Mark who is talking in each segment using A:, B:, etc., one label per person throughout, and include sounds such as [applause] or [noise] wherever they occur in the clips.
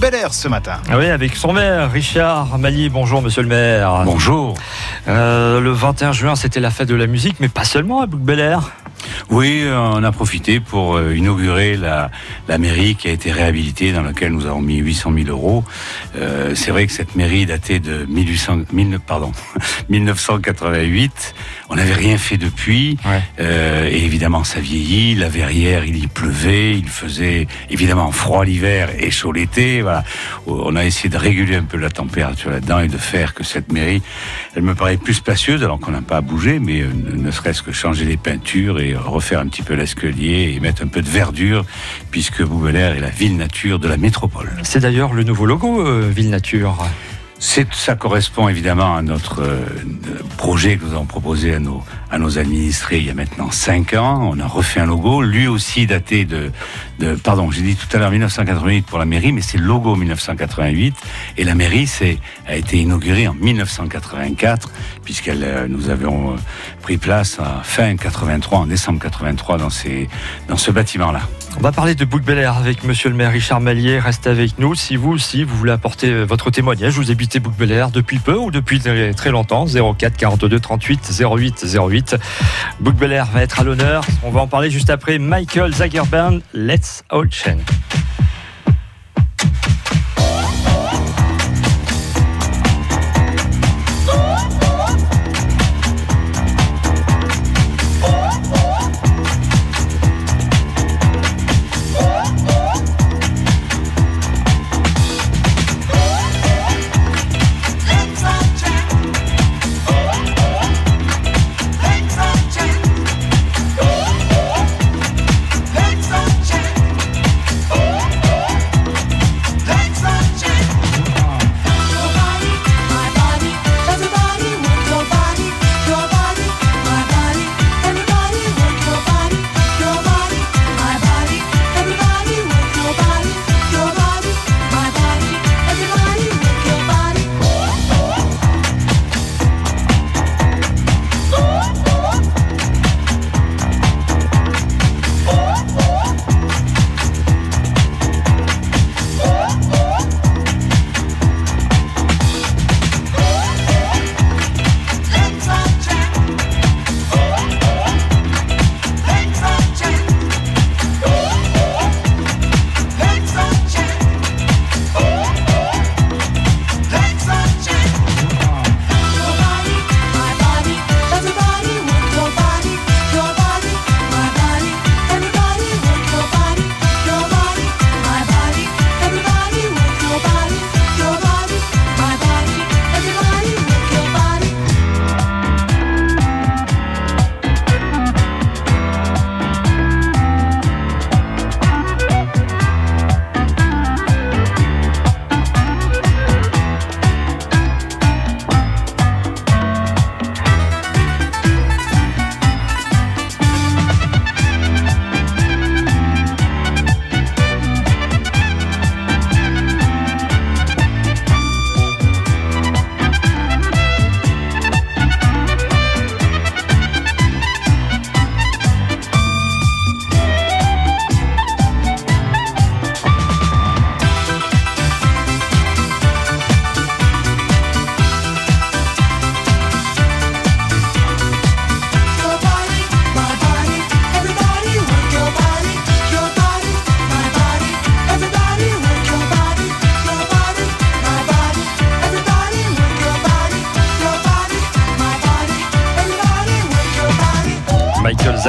A: Bel Air ce matin.
B: Ah oui, avec son maire, Richard Mali. Bonjour, monsieur le maire.
A: Bonjour.
B: Euh, le 21 juin, c'était la fête de la musique, mais pas seulement à Bouc Bel Air.
C: Oui, on a profité pour euh, inaugurer la, la, mairie qui a été réhabilitée, dans laquelle nous avons mis 800 000 euros. Euh, c'est vrai que cette mairie datait de 1800, 1000, pardon, [laughs] 1988. On n'avait rien fait depuis. Ouais. Euh, et évidemment, ça vieillit. La verrière, il y pleuvait. Il faisait évidemment froid l'hiver et chaud l'été. Voilà. On a essayé de réguler un peu la température là-dedans et de faire que cette mairie, elle me paraît plus spacieuse, alors qu'on n'a pas à bouger, mais euh, ne serait-ce que changer les peintures et refaire un petit peu l'escalier et mettre un peu de verdure, puisque Boubelaire est la ville nature de la métropole.
B: C'est d'ailleurs le nouveau logo, euh, Ville Nature.
C: Ça correspond évidemment à notre euh, projet que nous avons proposé à nos, à nos administrés il y a maintenant cinq ans. On a refait un logo, lui aussi daté de, de pardon, j'ai dit tout à l'heure 1988 pour la mairie, mais c'est logo 1988 et la mairie c'est a été inaugurée en 1984 puisqu'elle euh, nous avions euh, pris place à fin 83, en décembre 83 dans ces dans ce bâtiment là.
B: On va parler de Bouc Bel Air avec Monsieur le maire Richard Mallier. Restez avec nous. Si vous aussi vous voulez apporter votre témoignage, vous habitez Bouc Bel Air depuis peu ou depuis très longtemps. 04 42 38 08 08. Bouc Bel Air va être à l'honneur. On va en parler juste après. Michael Zagerband, Let's All Chain.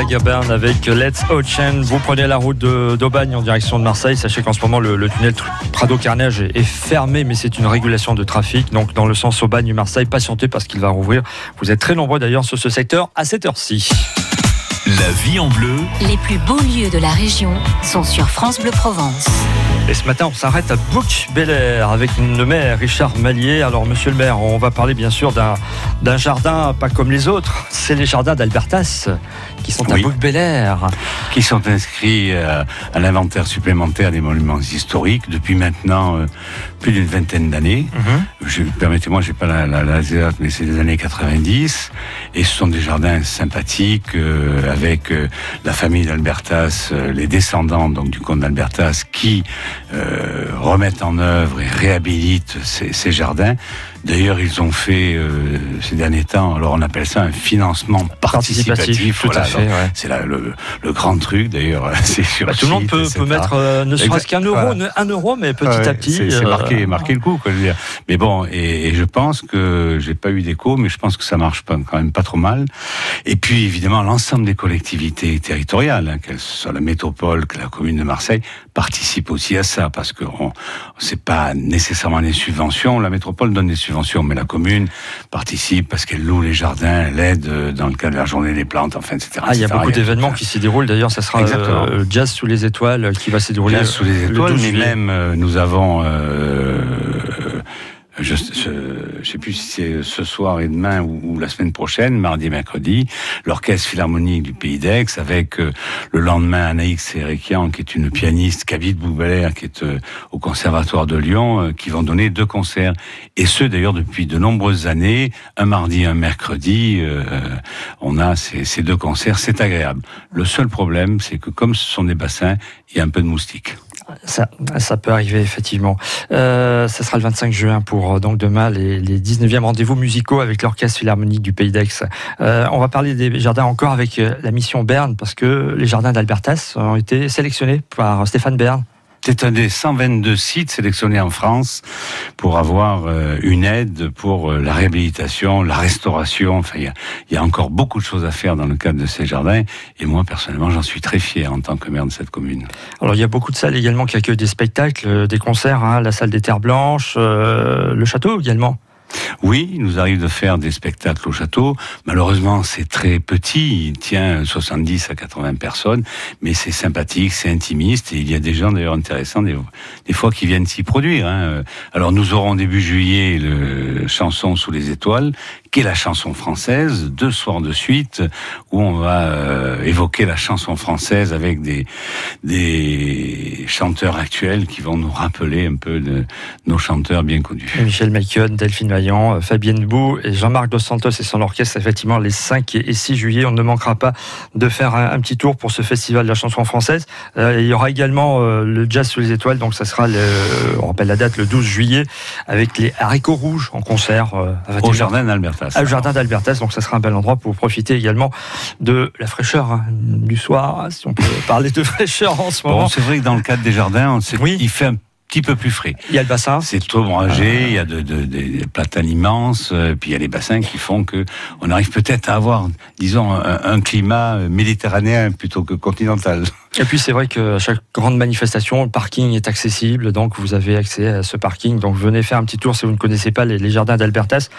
B: Zagerburn avec Let's Ocean. Vous prenez la route d'Aubagne en direction de Marseille. Sachez qu'en ce moment, le, tunnel Prado Carnage est fermé, mais c'est une régulation de trafic. Donc, dans le sens Aubagne-Marseille, patientez parce qu'il va rouvrir. Vous êtes très nombreux d'ailleurs sur ce secteur à cette heure-ci.
D: La vie en bleu.
E: Les plus beaux lieux de la région sont sur France Bleu Provence.
B: Et ce matin, on s'arrête à Bouc Bel Air avec le maire Richard Mallier. Alors, monsieur le maire, on va parler bien sûr d'un jardin pas comme les autres. C'est les jardins d'Albertas qui sont
C: Oui.
B: à Bouc
C: qui sont inscrits euh, à l'inventaire supplémentaire des monuments historiques depuis maintenant euh, plus d'une vingtaine d'années. Je- Permettez-moi, j'ai pas la, la, mais c'est des années 90. Et ce sont des jardins sympathiques euh, avec la famille d'Albertas, les descendants donc du comte d'Albertas, qui euh, remettent en œuvre et réhabilitent ces, ces jardins. D'ailleurs, ils ont fait euh, ces derniers temps, alors on appelle ça un financement participatif.
B: tout
C: voilà,
B: à fait.
C: donc,
B: ouais.
C: c'est le, le grand truc d'ailleurs. [laughs] C'est sur
B: Bah, tout le monde peut, peut mettre euh, ne serait-ce qu'un euro,
C: Voilà.
B: un euro, mais petit
C: Ouais,
B: à petit.
C: C'est
B: euh,
C: marqué, marqué le coup, quoi, je veux dire. Mais bon, et, et je pense que j'ai pas eu d'écho, mais je pense que ça marche pas, quand même pas trop mal. Et puis évidemment, l'ensemble des collectivités territoriales, hein, qu'elles soient la métropole, que la commune de Marseille, participent aussi à ça, parce que c'est pas nécessairement des subventions. La métropole donne des subventions, mais la commune participe parce qu'elle loue les jardins, elle aide euh, dans le cadre de la journée des plantes, enfin, etc.
B: Ah, il y a beaucoup d'événements qui s'y déroulent. D'ailleurs, ça sera euh, Jazz sous les étoiles euh, qui va se dérouler
C: Jazz sous les
B: le
C: étoiles,
B: 12
C: mais même euh, nous avons, euh, je, je sais plus si c'est ce soir et demain ou, la semaine prochaine, mardi et mercredi, l'orchestre philharmonique du Pays d'Aix avec euh, le lendemain Anaïs Serekian, qui est une pianiste qui habite Boubelaire, qui est euh, au Conservatoire de Lyon, euh, qui vont donner deux concerts. Et ce d'ailleurs depuis de nombreuses années, un mardi, un mercredi, on a ces deux concerts, c'est agréable. Le seul problème, c'est que comme ce sont des bassins, il y a un peu de moustiques.
B: Ça, peut arriver effectivement. Euh, ça sera le 25 juin pour euh, donc demain les, les 19e rendez-vous musicaux avec l'orchestre philharmonique du Pays d'Aix. Euh, on va parler des jardins encore avec euh, la mission Berne parce que les jardins d'Albertas ont été sélectionnés par Stéphane Bern.
C: C'est un des 122 sites sélectionnés en France pour avoir euh, une aide pour euh, la réhabilitation, la restauration. Enfin, il y a, encore beaucoup de choses à faire dans le cadre de ces jardins. Et moi, personnellement, j'en suis très fier en tant que maire de cette commune.
B: Alors il y a beaucoup de salles également qui accueillent des spectacles, euh, des concerts, hein, la salle des Terres Blanches, le château également.
C: Oui, il nous arrive de faire des spectacles au château. Malheureusement, c'est très petit. Il tient 70 à 80 personnes, mais c'est sympathique, c'est intimiste, et il y a des gens d'ailleurs intéressants des, fois qui viennent s'y produire. Hein. Alors nous aurons début juillet le chanson sous les étoiles, qui est la chanson française, deux soirs de suite où on va euh, évoquer la chanson française avec des des chanteurs actuels qui vont nous rappeler un peu de nos chanteurs bien connus.
B: Michel Maicon, Delphine Vaillant, euh, Fabienne Bou et Jean-Marc Dos Santos et son orchestre, effectivement, les 5 et 6 juillet. On ne manquera pas de faire un, un petit tour pour ce festival de la chanson française. Euh, il y aura également euh, le Jazz sous les étoiles, donc ça sera, le, on rappelle la date, le 12 juillet, avec les haricots rouges en concert. euh, à
C: Au
B: 21h30.
C: jardin d'Albertas.
B: Au jardin d'Albertas, donc ça sera un bel endroit pour profiter également de la fraîcheur hein, du soir, si on peut [laughs] parler de fraîcheur en ce moment.
C: Bon, c'est vrai que dans le cadre des jardins, on sait
B: Oui.
C: il fait un petit peu plus frais.
B: Il y a le bassin.
C: C'est trop ombragé, il y a de, de- des platanes immenses, euh, puis il y a les bassins qui font que on arrive peut-être à avoir, disons, un, un climat méditerranéen plutôt que continental.
B: Et puis c'est vrai que à chaque grande manifestation, le parking est accessible, donc vous avez accès à ce parking. Donc venez faire un petit tour si vous ne connaissez pas les, jardins d'Albertas.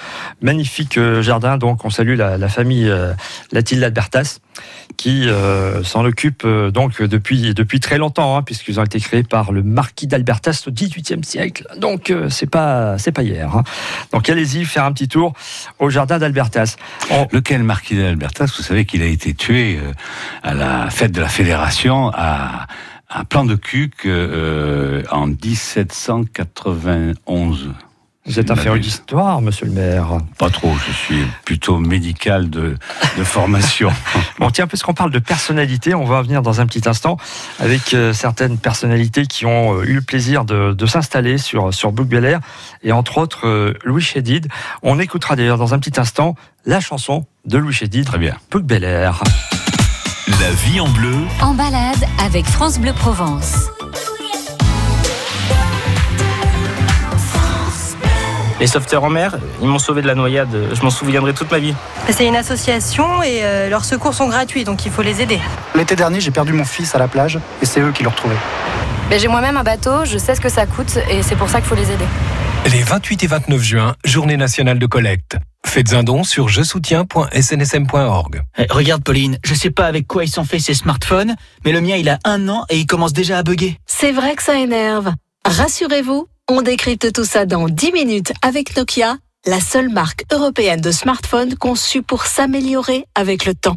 B: Magnifique euh, jardin, donc on salue la, famille euh, Latil d'Albertas qui euh, s'en occupe euh, donc depuis depuis très longtemps, hein, puisqu'ils ont été créés par le marquis d'Albertas au XVIIIe siècle. Donc c'est pas c'est pas hier. hein. Donc allez-y faire un petit tour au jardin d'Albertas.
C: Lequel marquis d'Albertas, vous savez qu'il a été tué à la fête de la Fédération à, à Plan de Cuc euh, en 1791.
B: Vous êtes un féru d'histoire, monsieur le maire.
C: Pas trop, je suis plutôt médical de, de formation. [laughs]
B: Bon, tiens, puisqu'on parle de personnalité, on va revenir dans un petit instant avec euh, certaines personnalités qui ont euh, eu le plaisir de, de s'installer sur, sur Bel Air, et entre autres euh, Louis Chédid. On écoutera d'ailleurs dans un petit instant la chanson de Louis Chédid,
C: Très bien.
B: Bel Air.
D: La vie en bleu,
E: En balade avec France Bleu Provence.
A: Les sauveteurs en mer, ils m'ont sauvé de la noyade. Je m'en souviendrai toute ma vie.
F: C'est une association et euh, leurs secours sont gratuits, donc il faut les aider.
G: L'été dernier, j'ai perdu mon fils à la plage et c'est eux qui l'ont retrouvé.
H: Mais j'ai moi-même un bateau, je sais ce que ça coûte et c'est pour ça qu'il faut les aider.
I: Les 28 et 29 juin, journée nationale de collecte. Faites un don sur je soutiens.snsm.org.
J: Eh, Regarde Pauline, je sais pas avec quoi ils sont faits ces smartphones, mais le mien il a un an et il commence déjà à bugger.
K: C'est vrai que ça énerve. Rassurez-vous, on décrypte tout ça dans 10 minutes avec Nokia, la seule marque européenne de smartphones conçue pour s'améliorer avec le temps.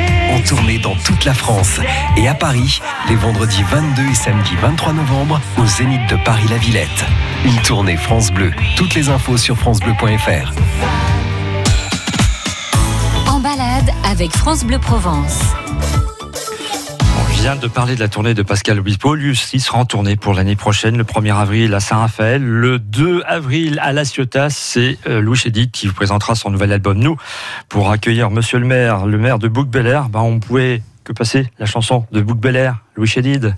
L: Tournée dans toute la France et à Paris, les vendredis 22 et samedi 23 novembre, au Zénith de Paris-La Villette. Une tournée France Bleu. Toutes les infos sur FranceBleu.fr.
E: En balade avec France Bleu Provence.
B: Vient de parler de la tournée de Pascal Obispo. Lui aussi sera en tournée pour l'année prochaine, le 1er avril à Saint-Raphaël. Le 2 avril à La Ciotat, c'est euh, Louis Chédid qui vous présentera son nouvel album. Nous, pour accueillir Monsieur le maire, le maire de Bouc Bel Air, ben, on pouvait que passer la chanson de Bouc Bel Air, Louis Chédid.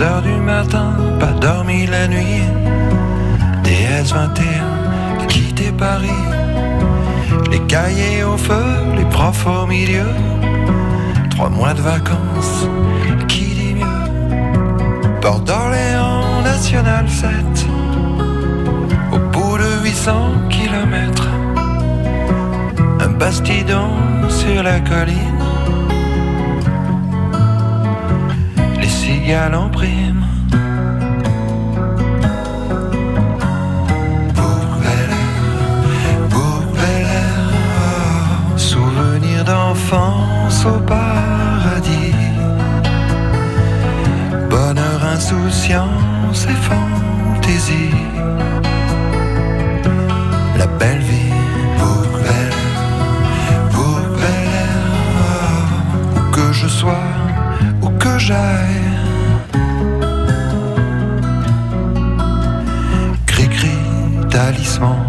M: Heures du matin, pas dormi la nuit. DS21, quitté Paris. Les cahiers au feu, les profs au milieu. Trois mois de vacances, qui dit mieux? Port d'Orléans, National 7. Au bout de 800 kilomètres, un bastidon sur la colline. En prime. oh, souvenir d'enfance au paradis. Bonheur, insouciance et fantaisie. La belle vie, je sois, où que j'aille. Talisman,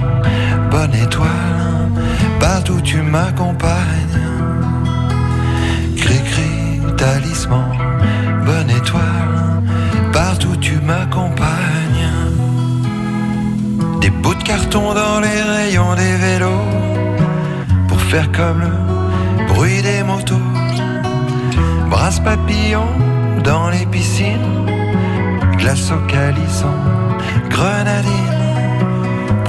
M: bonne étoile, partout tu m'accompagnes. Cri-cri, talisman, bonne étoile, partout tu m'accompagnes. Des bouts de carton dans les rayons des vélos, pour faire comme le bruit des motos. Brasse papillon dans les piscines, glace au calisson, grenadine.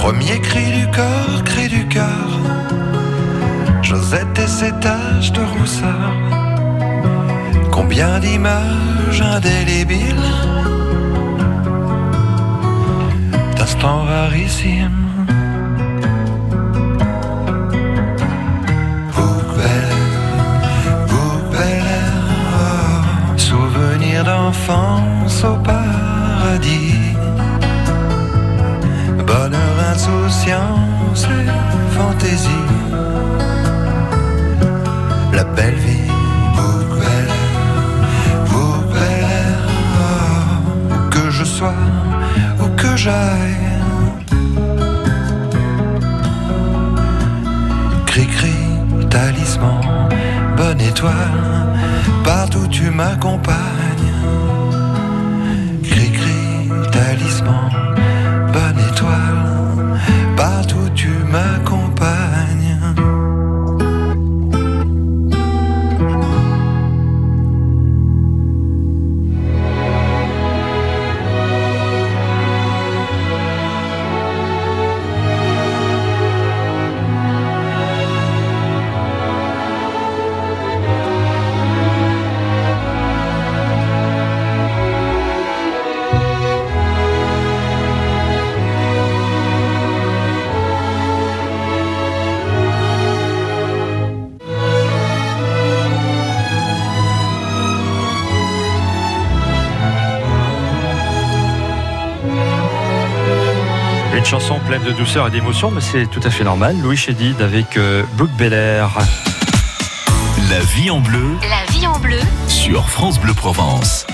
M: Premier cri du corps, cri du cœur. Josette et ses taches de rousseur. Combien d'images indélébiles d'instants rarissimes. Souvenir d'enfance au paradis insouciance et fantaisie.
B: Pleine de douceur et d'émotion, mais c'est tout à fait normal. Louis Chédid avec euh, Bouc Bel Air.
D: La vie en bleu
E: La vie en bleu
D: sur France Bleu Provence.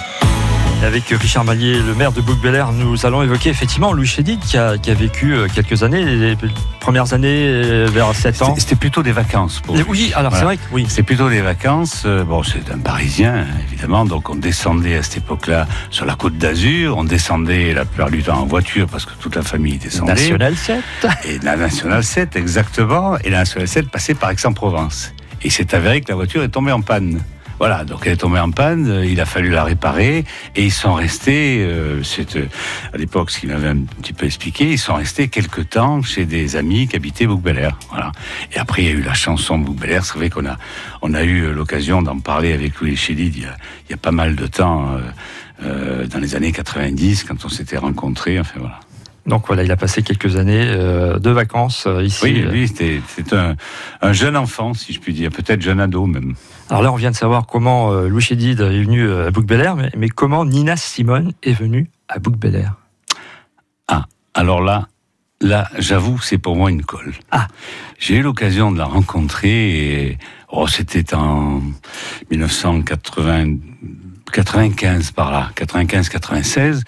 B: Avec Richard Mallier, le maire de bouc nous allons évoquer effectivement Louis Chédid qui a, qui a vécu euh, quelques années, les premières années euh, vers 7 ans.
C: C'était plutôt des vacances pour lui.
B: Oui, alors
C: Voilà.
B: c'est vrai que oui.
C: C'est plutôt des vacances. Euh, Bon, c'est un Parisien, évidemment. Donc, on descendait à cette époque-là sur la côte d'Azur. On descendait la plupart du temps en voiture parce que toute la famille descendait.
B: National 7.
C: Et la National 7, exactement. Et la National 7 passait par Aix-en-Provence. Et il s'est avéré que la voiture est tombée en panne. Voilà, donc elle est tombée en panne, euh, il a fallu la réparer et ils sont restés, euh, c'est euh, à l'époque ce qu'il m'avait un petit peu expliqué, ils sont restés quelque temps chez des amis qui habitaient bouc Voilà. Et après il y a eu la chanson bouc C'est vrai qu'on a, on a eu euh, l'occasion d'en parler avec Louis Chédid il il y a pas mal de temps, euh, euh, dans les années 90, quand on s'était rencontrés. Enfin voilà.
B: Donc voilà, il a passé quelques années euh, de vacances euh, ici.
C: Oui,
B: euh.
C: lui, c'était c'est un, un jeune enfant, si je puis dire, peut-être jeune ado même.
B: Alors là, on vient de savoir comment euh, Louis Chédid est venu euh, à bouc mais, mais comment Nina Simone est venue à bouc
C: Ah, alors là, là, j'avoue, c'est pour moi une colle.
B: Ah.
C: J'ai eu l'occasion de la rencontrer et oh, c'était en 1995 par là, 95-96.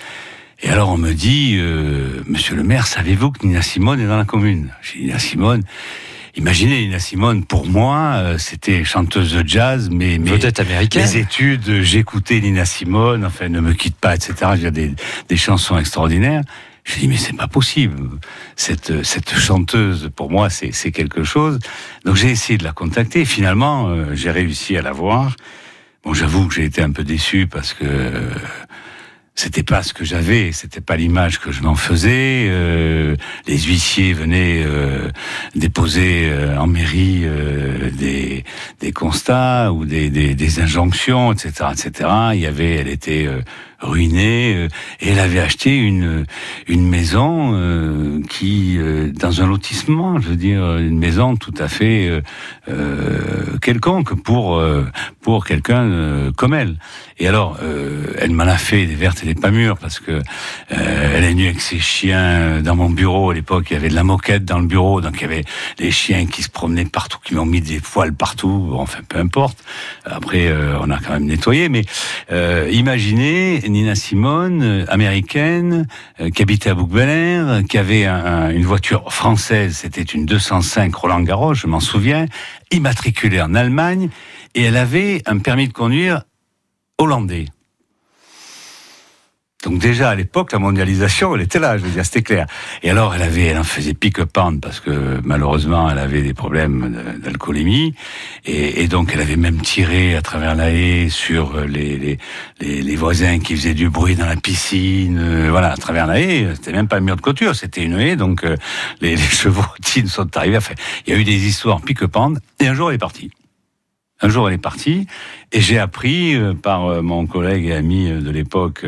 C: Et alors on me dit, euh, Monsieur le maire, savez-vous que Nina Simone est dans la commune? J'ai dit, Nina Simone. Imaginez Nina Simone, pour moi, euh, c'était chanteuse de jazz, mais
B: Vedette américaine.
C: Mes études, j'écoutais Nina Simone, enfin ne me quitte pas, etc. Il y a des, des chansons extraordinaires. Je dis mais c'est pas possible. Cette cette chanteuse, pour moi, c'est quelque chose. Donc j'ai essayé de la contacter. Finalement, euh, j'ai réussi à la voir. Bon, j'avoue que j'ai été un peu déçu parce que c'était pas ce que j'avais, c'était pas l'image que je m'en faisais. Euh, les huissiers venaient euh, déposer euh, en mairie des, des constats ou des, des, des injonctions, etc., etc. Il y avait, elle était ruinée euh, et elle avait acheté une une maison euh, qui euh, dans un lotissement, je veux dire une maison tout à fait euh, euh, quelconque pour euh, pour quelqu'un comme elle. Et alors, elle m'en a fait des vertes et des pas mûres parce que elle est venue avec ses chiens dans mon bureau à l'époque. Il y avait de la moquette dans le bureau, donc il y avait les chiens qui se promenaient partout, qui m'ont mis des poils partout. Enfin, peu importe. Après, on a quand même nettoyé. Mais imaginez Nina Simone, euh, américaine, euh, qui habitait à bouc qui avait un- un- une voiture française. C'était une 205 Roland Garros, je m'en souviens, immatriculée en Allemagne, et elle avait un permis de conduire hollandais. Donc déjà à l'époque, la mondialisation, elle était là, je veux dire, c'était clair. Et alors, elle avait, elle en faisait pique-pente parce que malheureusement, elle avait des problèmes d'alcoolémie, et, donc elle avait même tiré à travers la haie sur les, les, les, voisins qui faisaient du bruit dans la piscine, euh, voilà, à travers la haie. C'était même pas un mur de clôture, c'était une haie, donc euh, les, les [laughs] chevrotines sont arrivés. Enfin, il y a eu des histoires pique-pente, et un jour elle est partie. Un jour, elle est partie et j'ai appris euh, par euh, mon collègue et ami euh, de l'époque,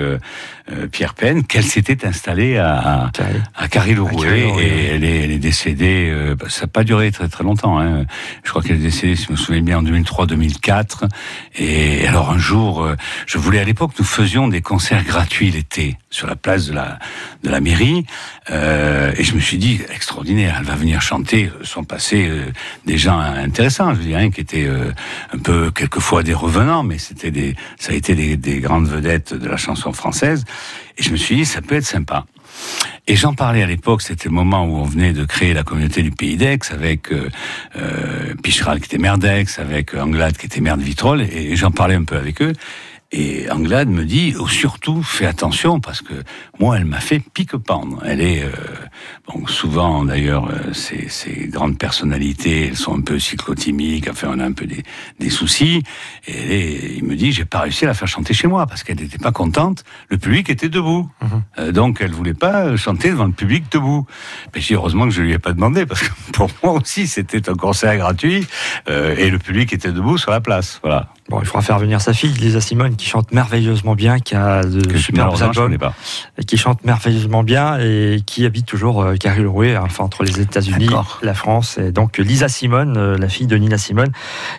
C: Pierre Penn, qu'elle s'était installée à, à, à Carry-le-Rouet
B: Carry-le-Rouet,
C: et elle est, elle est décédée. bah, ça n'a pas duré très très longtemps. Hein. Je crois qu'elle est décédée, si je me souviens bien, en 2003-2004. Et alors un jour, je voulais à l'époque, nous faisions des concerts gratuits l'été sur la place de la de la mairie. Euh, et je me suis dit, extraordinaire, elle va venir chanter. Sont passés euh, des gens intéressants, je veux dire, hein, qui étaient euh, un peu quelquefois des revenants, mais c'était ça a été des, des grandes vedettes de la chanson française. Et je me suis dit, ça peut être sympa. Et j'en parlais à l'époque, c'était le moment où on venait de créer la communauté du Pays d'Aix avec euh, euh, qui était maire d'Aix, avec Anglade qui était maire de Vitrolles, et j'en parlais un peu avec eux. Et Anglade me dit, oh, surtout, fais attention, parce que moi, elle m'a fait pique-pendre. Elle est, euh, bon, souvent, d'ailleurs, euh, ces, ces grandes personnalités, elles sont un peu cyclotimiques, enfin, on a un peu des, des soucis. Et elle est- il me dit, j'ai pas réussi à la faire chanter chez moi, parce qu'elle n'était pas contente. Le public était debout. Euh, donc, elle voulait pas chanter devant le public debout. Mais j'ai heureusement que je lui ai pas demandé, parce que [laughs] pour moi aussi, c'était un concert gratuit, euh, et le public était debout sur la place. Voilà.
B: Bon, il faudra faire venir sa fille, Lisa Simone, qui chante merveilleusement bien, qui a de
C: Que
B: superbes
C: je
B: albums, et qui chante merveilleusement bien et qui habite toujours euh, Carry-le-Rouet, enfin entre les États-Unis, la France, et donc Lisa Simone, euh, la fille de Nina Simone,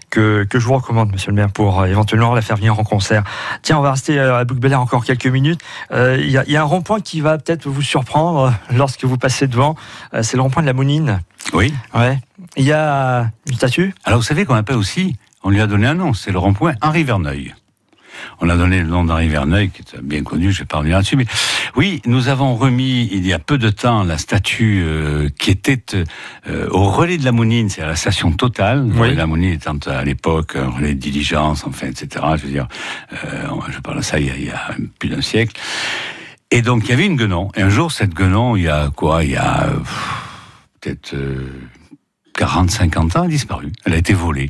B: que, que je vous recommande, Monsieur le Maire, pour euh, éventuellement la faire venir en concert. Tiens, on va rester euh, à bouc encore quelques minutes. Il y, a, il y a un rond-point qui va peut-être vous surprendre lorsque vous passez devant. C'est le rond-point de la Mounine.
C: Oui.
B: Ouais. Il y a une statue.
C: Alors, vous savez qu'on appelle aussi, on lui a donné un nom, c'est le rond-point Henri Verneuil. on a donné le nom d'Henri Verneuil, qui est bien connu, je vais pas revenir là-dessus. Mais oui, nous avons remis il y a peu de temps la statue euh, qui était euh, au relais de la Mounine, c'est à la station Total. Le relais de la Mounine étant à l'époque un relais de diligence, enfin, etc. Je veux dire, euh, je parle de ça il y a, il y a plus d'un siècle. Et donc il y avait une guenon. Et un jour, cette guenon, il y a quoi Il y a peut-être euh, 40-50 ans, elle a disparu. Elle a été volée.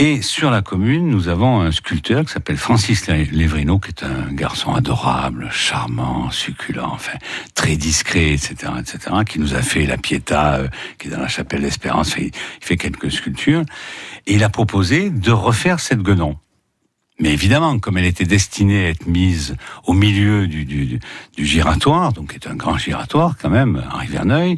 C: Et sur la commune, nous avons un sculpteur qui s'appelle Francis Lévrino, qui est un garçon adorable, charmant, succulent, enfin très discret, etc., etc., qui nous a fait la Pietà, euh, qui est dans la chapelle d'Espérance. Il fait quelques sculptures. Et il a proposé de refaire cette guenon. Mais évidemment, comme elle était destinée à être mise au milieu du, du, du giratoire, donc qui est un grand giratoire quand même, Henri Verneuil,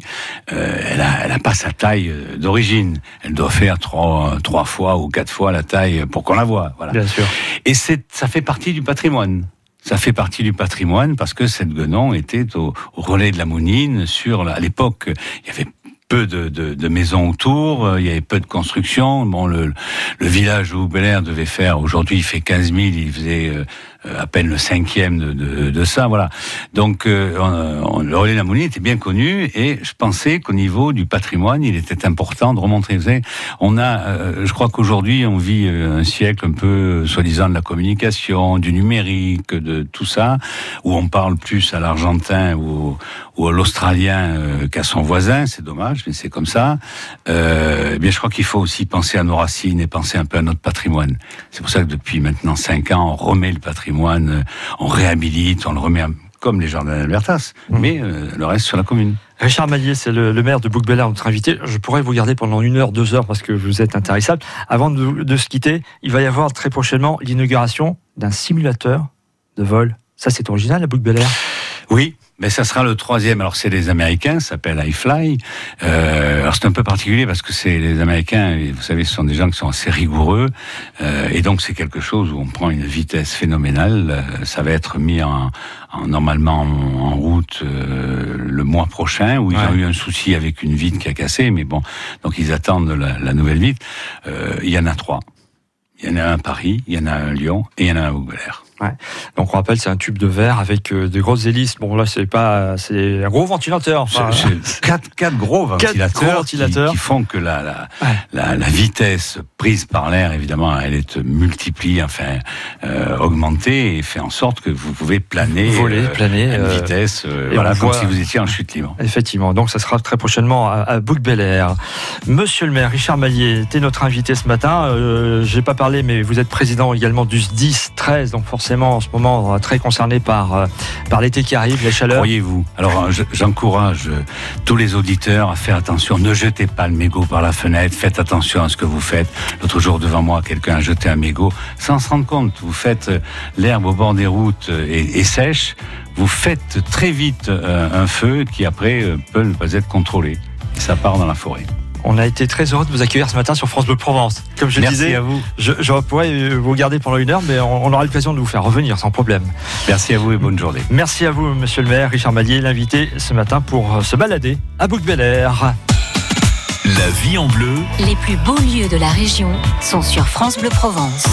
C: euh, elle a, elle a pas sa taille euh, d'origine. Elle doit faire trois, trois fois ou quatre fois la taille pour qu'on la voie. Voilà.
B: Bien sûr.
C: Et c'est, ça fait partie du patrimoine. Ça fait partie du patrimoine parce que cette guenon était au, au relais de la Mounine. Sur la- à l'époque, il y avait peu de, de, de maisons autour, euh, il y avait peu de construction. Bon, le, le village où Bel Air devait faire, aujourd'hui il fait 15 000, il faisait euh, à peine le cinquième de, ça, voilà. Donc euh, le relais de la Mounine était bien connu et je pensais qu'au niveau du patrimoine, il était important de remontrer. Vous savez, on a, euh, je crois qu'aujourd'hui on vit euh, un siècle un peu soi-disant de la communication, du numérique, de tout ça, où on parle plus à l'Argentin ou, à l'Australien qu'à son voisin. C'est dommage, mais c'est comme ça. Eh bien, je crois qu'il faut aussi penser à nos racines et penser un peu à notre patrimoine. C'est pour ça que depuis maintenant cinq ans, on remet le patrimoine, euh, on réhabilite, on le remet comme les jardins d'Albertas, mais euh, le reste sur la commune.
B: Richard Mallier, c'est le, le maire de bouc notre invité. Je pourrais vous garder pendant une heure, deux heures parce que vous êtes intarissable. Avant de, de se quitter, il va y avoir très prochainement l'inauguration d'un simulateur de vol. Ça, c'est original, la bouc Air.
C: Oui, mais ça sera le troisième. Alors c'est les Américains, ça s'appelle iFly. Euh, alors c'est un peu particulier parce que c'est les Américains, vous savez, ce sont des gens qui sont assez rigoureux, euh, et donc c'est quelque chose où on prend une vitesse phénoménale. Euh, ça va être mis en, en- normalement en, en route euh, le mois prochain, où ils ont eu un souci avec une vitre qui a cassé, mais bon, donc ils attendent la, la nouvelle vitre. Euh, il y en a trois. Il y en a un à Paris, il y en a un à Lyon, et il y en a un à Bougbelair.
B: Ouais. Donc on rappelle, c'est un tube de verre avec euh, de grosses hélices. Bon là, c'est pas, c'est un gros ventilateur. Enfin,
C: c'est quatre, quatre gros
B: Quatre
C: ventilateurs,
B: gros
C: qui-
B: ventilateurs.
C: Qui, font que la, la, la, la vitesse prise par l'air, évidemment, elle est multipliée, enfin euh, augmentée, et fait en sorte que vous pouvez planer,
B: Voler, planer,
C: à une
B: euh,
C: vitesse, euh,
B: et
C: voilà, comme
B: voit-
C: si vous étiez en chute libre.
B: Effectivement, donc ça sera très prochainement à, à bouc Air. Monsieur le maire, Richard Maillet, était notre invité ce matin. Euh, J'ai pas parlé, mais vous êtes président également du 10-13, donc forcément en ce moment euh, très concerné par, euh, par l'été qui arrive, la chaleur.
C: Croyez-vous. Alors, euh, je- j'encourage tous les auditeurs à faire attention. Ne jetez pas le mégot par la fenêtre. Faites attention à ce que vous faites. L'autre jour, devant moi, quelqu'un a jeté un mégot sans se rendre compte. Vous faites l'herbe au bord des routes est sèche. Vous faites très vite un feu qui, après, peut ne pas être contrôlé. Et ça part dans la forêt.
B: On a été très heureux de vous accueillir ce matin sur France Bleu Provence. Comme je le disais,
C: à vous.
B: Je, je pourrais vous garder pendant une heure, mais on, on aura l'occasion de vous faire revenir sans problème.
C: Merci à vous et bonne journée.
B: Merci à vous, monsieur le maire, Richard Mallier, l'invité ce matin pour euh, se balader à bouc Air.
D: La vie en bleu.
E: Les plus beaux lieux de la région sont sur France Bleu Provence.